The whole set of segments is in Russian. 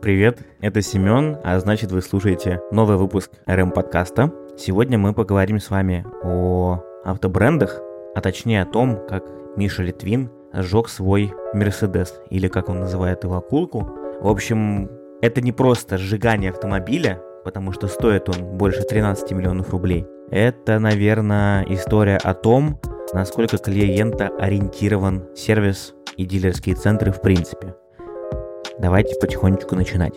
Привет, это Семен, а значит вы слушаете новый выпуск РМ подкаста. Сегодня мы поговорим с вами о автобрендах, а точнее о том, как Миша Литвин сжег свой Мерседес, или как он называет его, акулку. В общем, это не просто сжигание автомобиля, потому что стоит он больше 13 миллионов рублей. Это, наверное, история о том, насколько клиента ориентирован сервис и дилерские центры в принципе. Давайте потихонечку начинать.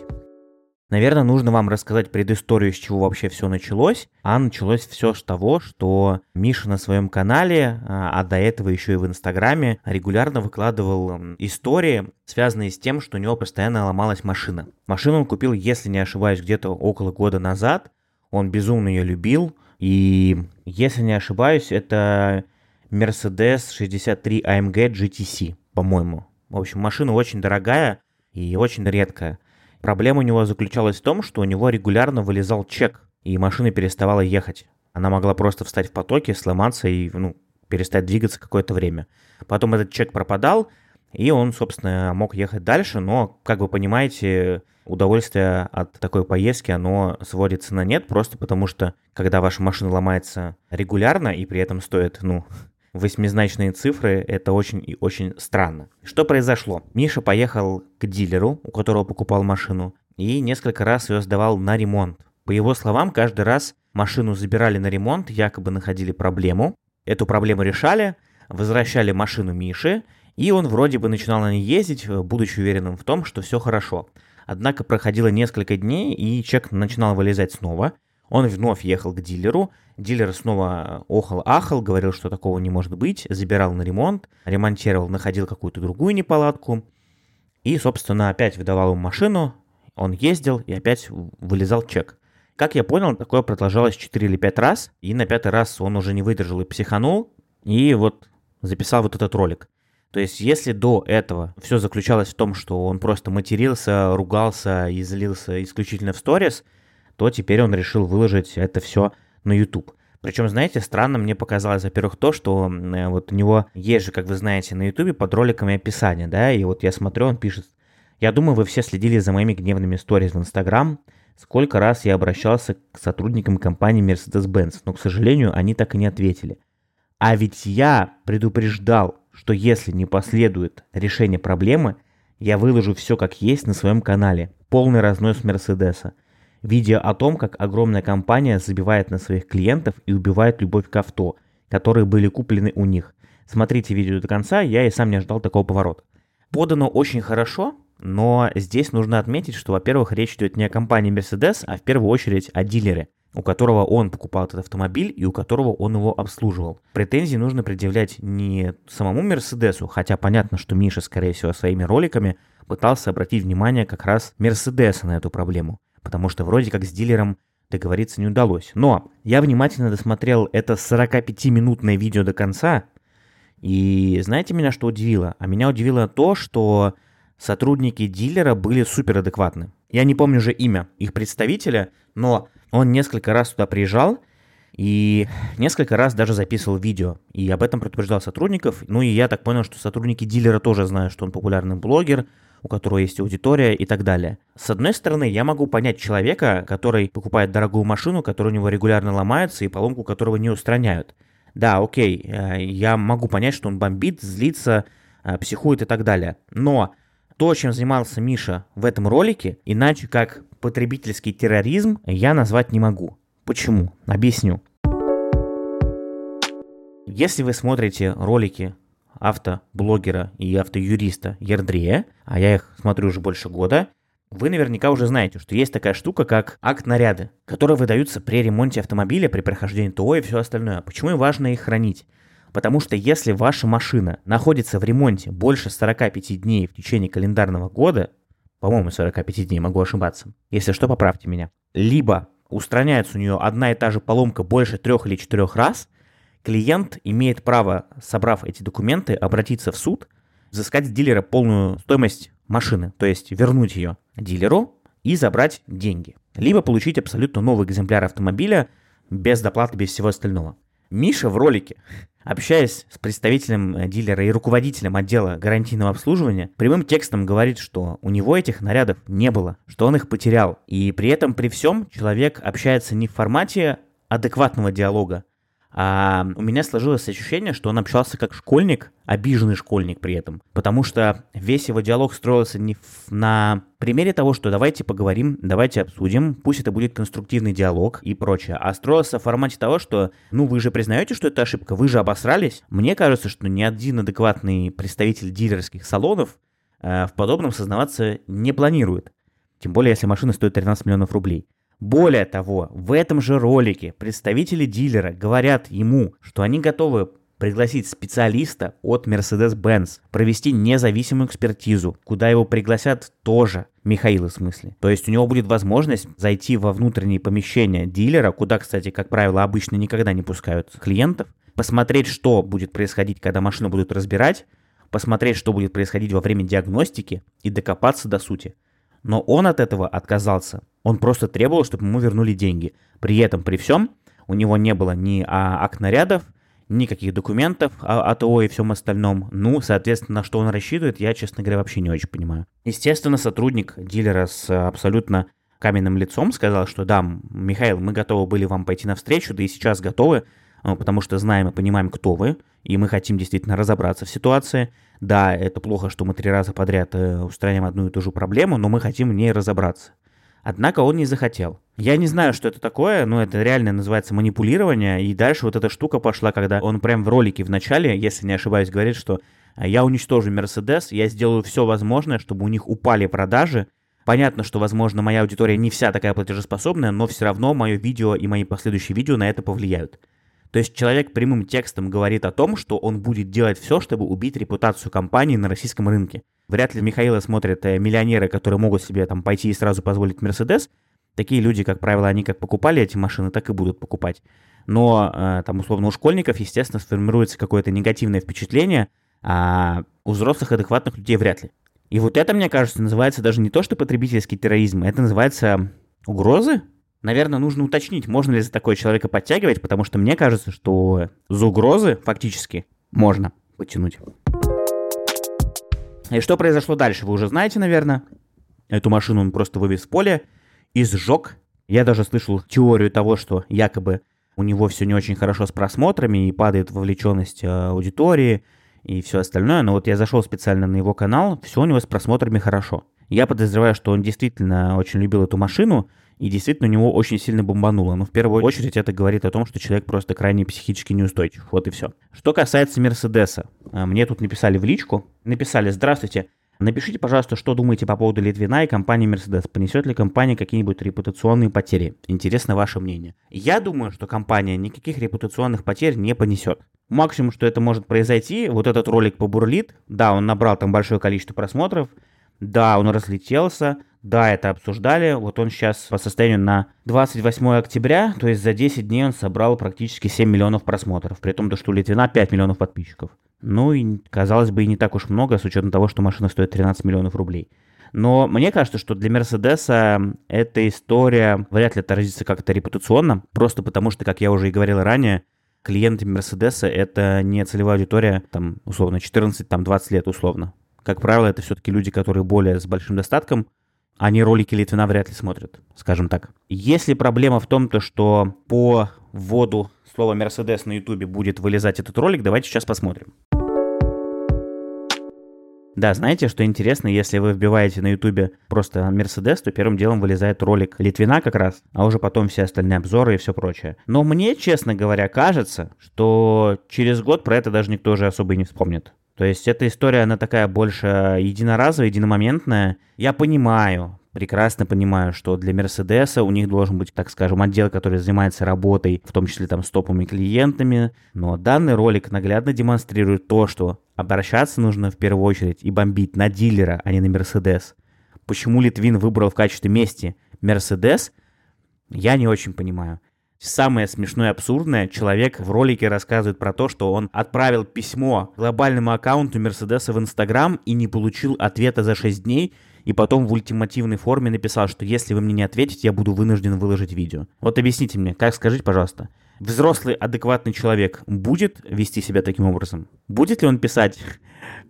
Наверное, нужно вам рассказать предысторию, с чего вообще все началось. А началось все с того, что Миша на своем канале, а, а до этого еще и в Инстаграме, регулярно выкладывал истории, связанные с тем, что у него постоянно ломалась машина. Машину он купил, если не ошибаюсь, где-то около года назад. Он безумно ее любил. И, если не ошибаюсь, это Mercedes 63 AMG GTC, по-моему. В общем, машина очень дорогая, и очень редкая. Проблема у него заключалась в том, что у него регулярно вылезал чек, и машина переставала ехать. Она могла просто встать в потоке, сломаться и ну, перестать двигаться какое-то время. Потом этот чек пропадал, и он, собственно, мог ехать дальше, но, как вы понимаете, удовольствие от такой поездки, оно сводится на нет, просто потому что, когда ваша машина ломается регулярно и при этом стоит, ну, восьмизначные цифры, это очень и очень странно. Что произошло? Миша поехал к дилеру, у которого покупал машину, и несколько раз ее сдавал на ремонт. По его словам, каждый раз машину забирали на ремонт, якобы находили проблему. Эту проблему решали, возвращали машину Мише, и он вроде бы начинал на ней ездить, будучи уверенным в том, что все хорошо. Однако проходило несколько дней, и чек начинал вылезать снова. Он вновь ехал к дилеру, Дилер снова охал-ахал, говорил, что такого не может быть, забирал на ремонт, ремонтировал, находил какую-то другую неполадку. И, собственно, опять выдавал ему машину, он ездил и опять вылезал чек. Как я понял, такое продолжалось 4 или 5 раз, и на пятый раз он уже не выдержал и психанул, и вот записал вот этот ролик. То есть, если до этого все заключалось в том, что он просто матерился, ругался и злился исключительно в сторис, то теперь он решил выложить это все на YouTube. Причем, знаете, странно мне показалось, во-первых, то, что э, вот у него есть же, как вы знаете, на YouTube под роликами описание, да, и вот я смотрю, он пишет, я думаю, вы все следили за моими гневными сториз в Instagram, сколько раз я обращался к сотрудникам компании Mercedes-Benz, но, к сожалению, они так и не ответили. А ведь я предупреждал, что если не последует решение проблемы, я выложу все как есть на своем канале, полный разнос Мерседеса. Видео о том, как огромная компания забивает на своих клиентов и убивает любовь к авто, которые были куплены у них. Смотрите видео до конца, я и сам не ожидал такого поворота. Подано очень хорошо, но здесь нужно отметить, что, во-первых, речь идет не о компании Mercedes, а в первую очередь о дилере, у которого он покупал этот автомобиль и у которого он его обслуживал. Претензии нужно предъявлять не самому Мерседесу, хотя понятно, что Миша, скорее всего, своими роликами пытался обратить внимание как раз Мерседеса на эту проблему потому что вроде как с дилером договориться не удалось. Но я внимательно досмотрел это 45-минутное видео до конца, и знаете меня что удивило? А меня удивило то, что сотрудники дилера были супер адекватны. Я не помню же имя их представителя, но он несколько раз туда приезжал, и несколько раз даже записывал видео, и об этом предупреждал сотрудников. Ну и я так понял, что сотрудники дилера тоже знают, что он популярный блогер, у которого есть аудитория и так далее. С одной стороны, я могу понять человека, который покупает дорогую машину, которая у него регулярно ломается и поломку которого не устраняют. Да, окей, э, я могу понять, что он бомбит, злится, э, психует и так далее. Но то, чем занимался Миша в этом ролике, иначе как потребительский терроризм, я назвать не могу. Почему? Объясню. Если вы смотрите ролики автоблогера и автоюриста Ердрея, а я их смотрю уже больше года, вы наверняка уже знаете, что есть такая штука, как акт наряды, которые выдаются при ремонте автомобиля, при прохождении ТО и все остальное. Почему важно их хранить? Потому что если ваша машина находится в ремонте больше 45 дней в течение календарного года, по-моему, 45 дней, могу ошибаться, если что, поправьте меня, либо устраняется у нее одна и та же поломка больше трех или четырех раз – клиент имеет право, собрав эти документы, обратиться в суд, взыскать с дилера полную стоимость машины, то есть вернуть ее дилеру и забрать деньги. Либо получить абсолютно новый экземпляр автомобиля без доплаты, без всего остального. Миша в ролике общаясь с представителем э, дилера и руководителем отдела гарантийного обслуживания, прямым текстом говорит, что у него этих нарядов не было, что он их потерял. И при этом, при всем, человек общается не в формате адекватного диалога, а у меня сложилось ощущение, что он общался как школьник, обиженный школьник при этом. Потому что весь его диалог строился не на примере того, что давайте поговорим, давайте обсудим, пусть это будет конструктивный диалог и прочее, а строился в формате того, что, ну, вы же признаете, что это ошибка, вы же обосрались. Мне кажется, что ни один адекватный представитель дилерских салонов э, в подобном сознаваться не планирует. Тем более, если машина стоит 13 миллионов рублей. Более того, в этом же ролике представители дилера говорят ему, что они готовы пригласить специалиста от Mercedes-Benz, провести независимую экспертизу, куда его пригласят тоже, Михаила в смысле. То есть у него будет возможность зайти во внутренние помещения дилера, куда, кстати, как правило, обычно никогда не пускают клиентов, посмотреть, что будет происходить, когда машину будут разбирать, посмотреть, что будет происходить во время диагностики и докопаться до сути. Но он от этого отказался. Он просто требовал, чтобы ему вернули деньги. При этом, при всем, у него не было ни а, акт нарядов, никаких документов о, ТО и всем остальном. Ну, соответственно, на что он рассчитывает, я, честно говоря, вообще не очень понимаю. Естественно, сотрудник дилера с абсолютно каменным лицом сказал, что да, Михаил, мы готовы были вам пойти навстречу, да и сейчас готовы, а, потому что знаем и понимаем, кто вы, и мы хотим действительно разобраться в ситуации. Да, это плохо, что мы три раза подряд э, устраняем одну и ту же проблему, но мы хотим в ней разобраться. Однако он не захотел. Я не знаю, что это такое, но это реально называется манипулирование. И дальше вот эта штука пошла, когда он прям в ролике в начале, если не ошибаюсь, говорит, что «А я уничтожу Мерседес, я сделаю все возможное, чтобы у них упали продажи. Понятно, что, возможно, моя аудитория не вся такая платежеспособная, но все равно мое видео и мои последующие видео на это повлияют. То есть человек прямым текстом говорит о том, что он будет делать все, чтобы убить репутацию компании на российском рынке. Вряд ли Михаила смотрят э, миллионеры, которые могут себе там пойти и сразу позволить Мерседес. Такие люди, как правило, они как покупали эти машины, так и будут покупать. Но э, там, условно, у школьников, естественно, сформируется какое-то негативное впечатление, а у взрослых адекватных людей вряд ли. И вот это, мне кажется, называется даже не то, что потребительский терроризм, это называется угрозы Наверное, нужно уточнить, можно ли за такое человека подтягивать, потому что мне кажется, что за угрозы фактически можно потянуть. И что произошло дальше, вы уже знаете, наверное. Эту машину он просто вывез в поле и сжег. Я даже слышал теорию того, что якобы у него все не очень хорошо с просмотрами и падает вовлеченность э, аудитории и все остальное. Но вот я зашел специально на его канал, все у него с просмотрами хорошо. Я подозреваю, что он действительно очень любил эту машину, и действительно у него очень сильно бомбануло. Но в первую очередь это говорит о том, что человек просто крайне психически неустойчив. Вот и все. Что касается Мерседеса. А, мне тут написали в личку. Написали «Здравствуйте». Напишите, пожалуйста, что думаете по поводу Литвина и компании Mercedes. Понесет ли компания какие-нибудь репутационные потери? Интересно ваше мнение. Я думаю, что компания никаких репутационных потерь не понесет. Максимум, что это может произойти, вот этот ролик побурлит. Да, он набрал там большое количество просмотров. Да, он разлетелся. Да, это обсуждали. Вот он сейчас по состоянию на 28 октября, то есть за 10 дней он собрал практически 7 миллионов просмотров. При том, что у Литвина 5 миллионов подписчиков. Ну и, казалось бы, и не так уж много, с учетом того, что машина стоит 13 миллионов рублей. Но мне кажется, что для Мерседеса эта история вряд ли отразится как-то репутационно, просто потому что, как я уже и говорил ранее, клиенты Мерседеса это не целевая аудитория, там, условно, 14-20 лет условно. Как правило, это все-таки люди, которые более с большим достатком, они ролики Литвина вряд ли смотрят, скажем так. Если проблема в том, то, что по вводу слова Мерседес на Ютубе будет вылезать этот ролик, давайте сейчас посмотрим. Да, знаете, что интересно, если вы вбиваете на Ютубе просто Мерседес, то первым делом вылезает ролик Литвина как раз, а уже потом все остальные обзоры и все прочее. Но мне, честно говоря, кажется, что через год про это даже никто уже особо и не вспомнит. То есть эта история, она такая больше единоразовая, единомоментная. Я понимаю, прекрасно понимаю, что для Мерседеса у них должен быть, так скажем, отдел, который занимается работой, в том числе там с топовыми клиентами. Но данный ролик наглядно демонстрирует то, что обращаться нужно в первую очередь и бомбить на дилера, а не на Мерседес. Почему Литвин выбрал в качестве мести Мерседес, я не очень понимаю. Самое смешное и абсурдное, человек в ролике рассказывает про то, что он отправил письмо глобальному аккаунту Мерседеса в Инстаграм и не получил ответа за 6 дней, и потом в ультимативной форме написал, что если вы мне не ответите, я буду вынужден выложить видео. Вот объясните мне, как скажите, пожалуйста, взрослый, адекватный человек будет вести себя таким образом? Будет ли он писать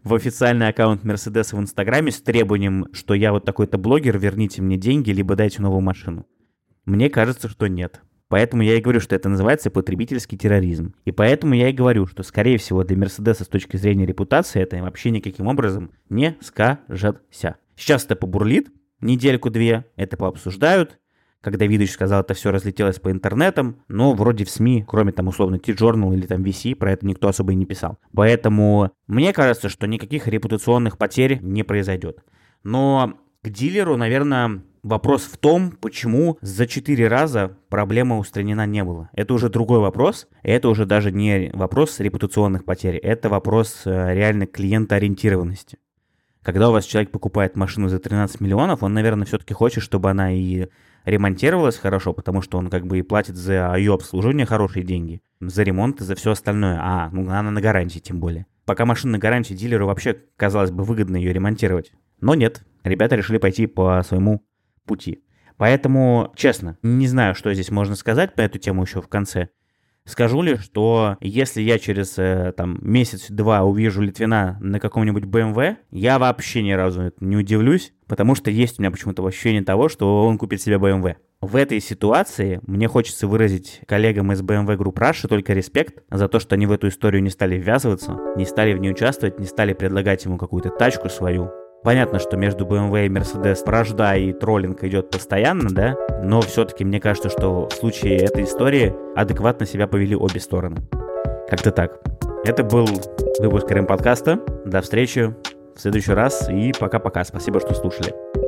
в официальный аккаунт Мерседеса в Инстаграме с требованием, что я вот такой-то блогер, верните мне деньги, либо дайте новую машину? Мне кажется, что нет. Поэтому я и говорю, что это называется потребительский терроризм. И поэтому я и говорю, что, скорее всего, для Мерседеса с точки зрения репутации это вообще никаким образом не скажется. Сейчас это побурлит, недельку-две, это пообсуждают, когда Видыч сказал, это все разлетелось по интернетам, но вроде в СМИ, кроме там условно T-Journal или там VC, про это никто особо и не писал. Поэтому мне кажется, что никаких репутационных потерь не произойдет. Но к дилеру, наверное, вопрос в том, почему за 4 раза проблема устранена не было. Это уже другой вопрос. Это уже даже не вопрос репутационных потерь, это вопрос э, реально клиентоориентированности. Когда у вас человек покупает машину за 13 миллионов, он, наверное, все-таки хочет, чтобы она и ремонтировалась хорошо, потому что он как бы и платит за ее обслуживание хорошие деньги, за ремонт и за все остальное. А, ну она на гарантии тем более. Пока машина на гарантии, дилеру вообще, казалось бы, выгодно ее ремонтировать. Но нет, ребята решили пойти по своему пути. Поэтому, честно, не знаю, что здесь можно сказать по эту тему еще в конце. Скажу ли, что если я через э, там месяц-два увижу Литвина на каком-нибудь BMW, я вообще ни разу не удивлюсь, потому что есть у меня почему-то ощущение того, что он купит себе BMW. В этой ситуации мне хочется выразить коллегам из BMW Group Russia только респект за то, что они в эту историю не стали ввязываться, не стали в ней участвовать, не стали предлагать ему какую-то тачку свою, Понятно, что между BMW и Mercedes вражда и троллинг идет постоянно, да, но все-таки мне кажется, что в случае этой истории адекватно себя повели обе стороны. Как-то так. Это был выпуск РМ подкаста. До встречи в следующий раз и пока-пока. Спасибо, что слушали.